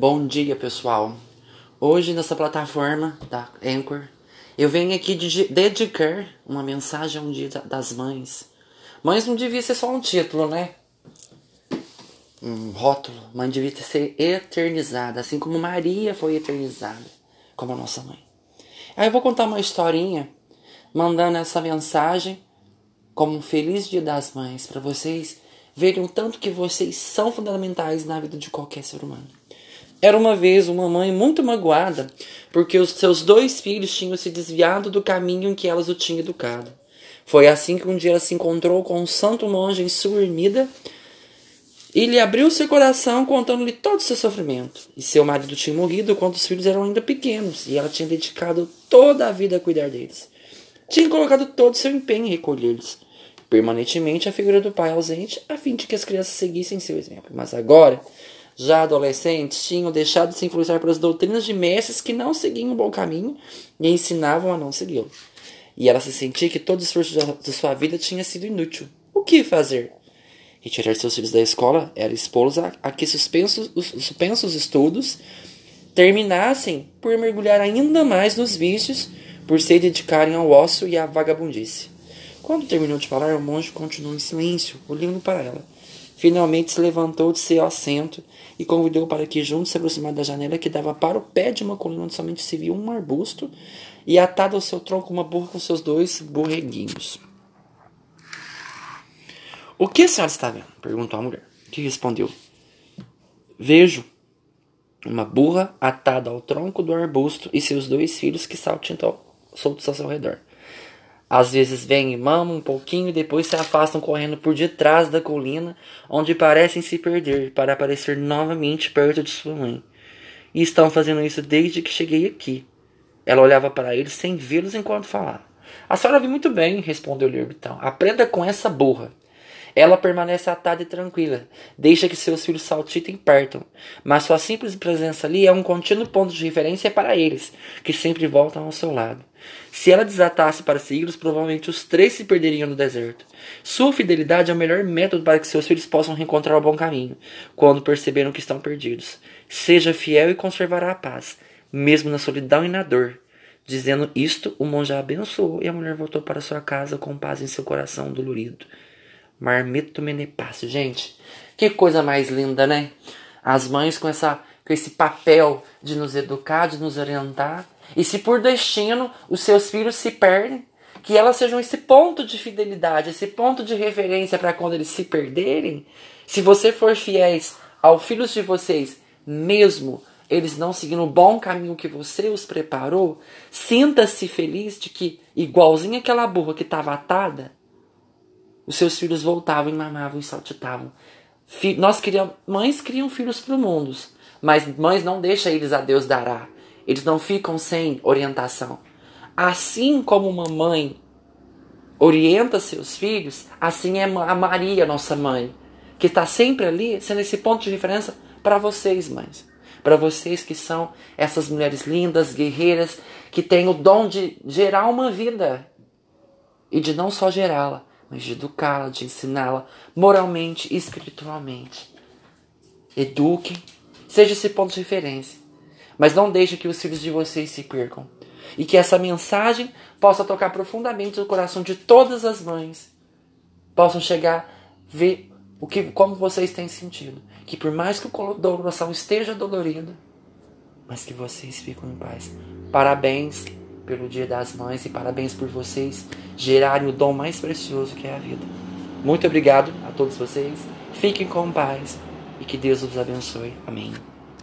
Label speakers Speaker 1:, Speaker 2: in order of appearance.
Speaker 1: Bom dia, pessoal. Hoje, nessa plataforma da Anchor, eu venho aqui de dedicar uma mensagem a um dia das mães. Mães não devia ser só um título, né? Um rótulo. Mãe devia ser eternizada, assim como Maria foi eternizada, como a nossa mãe. Aí eu vou contar uma historinha, mandando essa mensagem como um feliz dia das mães para vocês verem o tanto que vocês são fundamentais na vida de qualquer ser humano. Era uma vez uma mãe muito magoada porque os seus dois filhos tinham se desviado do caminho em que elas o tinham educado. Foi assim que um dia ela se encontrou com um santo monge em sua ermida e lhe abriu seu coração contando-lhe todo o seu sofrimento. E seu marido tinha morrido quando os filhos eram ainda pequenos e ela tinha dedicado toda a vida a cuidar deles. Tinha colocado todo o seu empenho em recolhê-los permanentemente a figura do pai ausente a fim de que as crianças seguissem seu exemplo. Mas agora já adolescentes tinham deixado de se influenciar pelas doutrinas de mestres que não seguiam o bom caminho e ensinavam a não segui-lo. E ela se sentia que todo o esforço de sua vida tinha sido inútil. O que fazer? Retirar seus filhos da escola era expô-los a, a, que suspensos, os suspensos estudos terminassem por mergulhar ainda mais nos vícios, por se dedicarem ao ócio e à vagabundice. Quando terminou de falar, o monge continuou em silêncio, olhando para ela. Finalmente se levantou de seu assento e convidou para que juntos se aproximassem da janela que dava para o pé de uma colina onde somente se via um arbusto e atado ao seu tronco uma burra com seus dois borreguinhos. O que a senhora está vendo? perguntou a mulher, que respondeu: Vejo uma burra atada ao tronco do arbusto e seus dois filhos que saltitam soltos ao seu redor. Às vezes vêm e mamam um pouquinho e depois se afastam correndo por detrás da colina, onde parecem se perder, para aparecer novamente perto de sua mãe. E estão fazendo isso desde que cheguei aqui. Ela olhava para eles sem vê-los enquanto falava. A senhora viu muito bem, respondeu-lhe o ermitão. Aprenda com essa burra. Ela permanece atada e tranquila, deixa que seus filhos saltitem e partam, mas sua simples presença ali é um contínuo ponto de referência para eles, que sempre voltam ao seu lado. Se ela desatasse para segui-los, provavelmente os três se perderiam no deserto. Sua fidelidade é o melhor método para que seus filhos possam reencontrar o bom caminho, quando perceberam que estão perdidos. Seja fiel e conservará a paz, mesmo na solidão e na dor. Dizendo isto, o monge a abençoou e a mulher voltou para sua casa com paz em seu coração dolorido. Marmito Menepácio. Gente, que coisa mais linda, né? As mães com, essa, com esse papel de nos educar, de nos orientar. E se por destino os seus filhos se perdem, que elas sejam esse ponto de fidelidade, esse ponto de referência para quando eles se perderem. Se você for fiéis aos filhos de vocês, mesmo eles não seguindo o bom caminho que você os preparou, sinta-se feliz de que, igualzinho aquela burra que estava atada, os seus filhos voltavam e mamavam e saltitavam. Nós criamos, mães criam filhos para o mundo, mas mães não deixam eles a Deus dará. Eles não ficam sem orientação. Assim como uma mãe orienta seus filhos, assim é a Maria, nossa mãe, que está sempre ali, sendo esse ponto de referência para vocês, mães. Para vocês que são essas mulheres lindas, guerreiras, que têm o dom de gerar uma vida e de não só gerá-la, mas de educá-la, de ensiná-la moralmente e espiritualmente. Eduquem, seja esse ponto de referência, mas não deixe que os filhos de vocês se percam. E que essa mensagem possa tocar profundamente o coração de todas as mães. Possam chegar ver o que, como vocês têm sentido. Que por mais que o coração esteja dolorido, mas que vocês fiquem em paz. Parabéns pelo Dia das Mães e parabéns por vocês gerarem o dom mais precioso que é a vida. Muito obrigado a todos vocês. Fiquem com paz e que Deus os abençoe. Amém.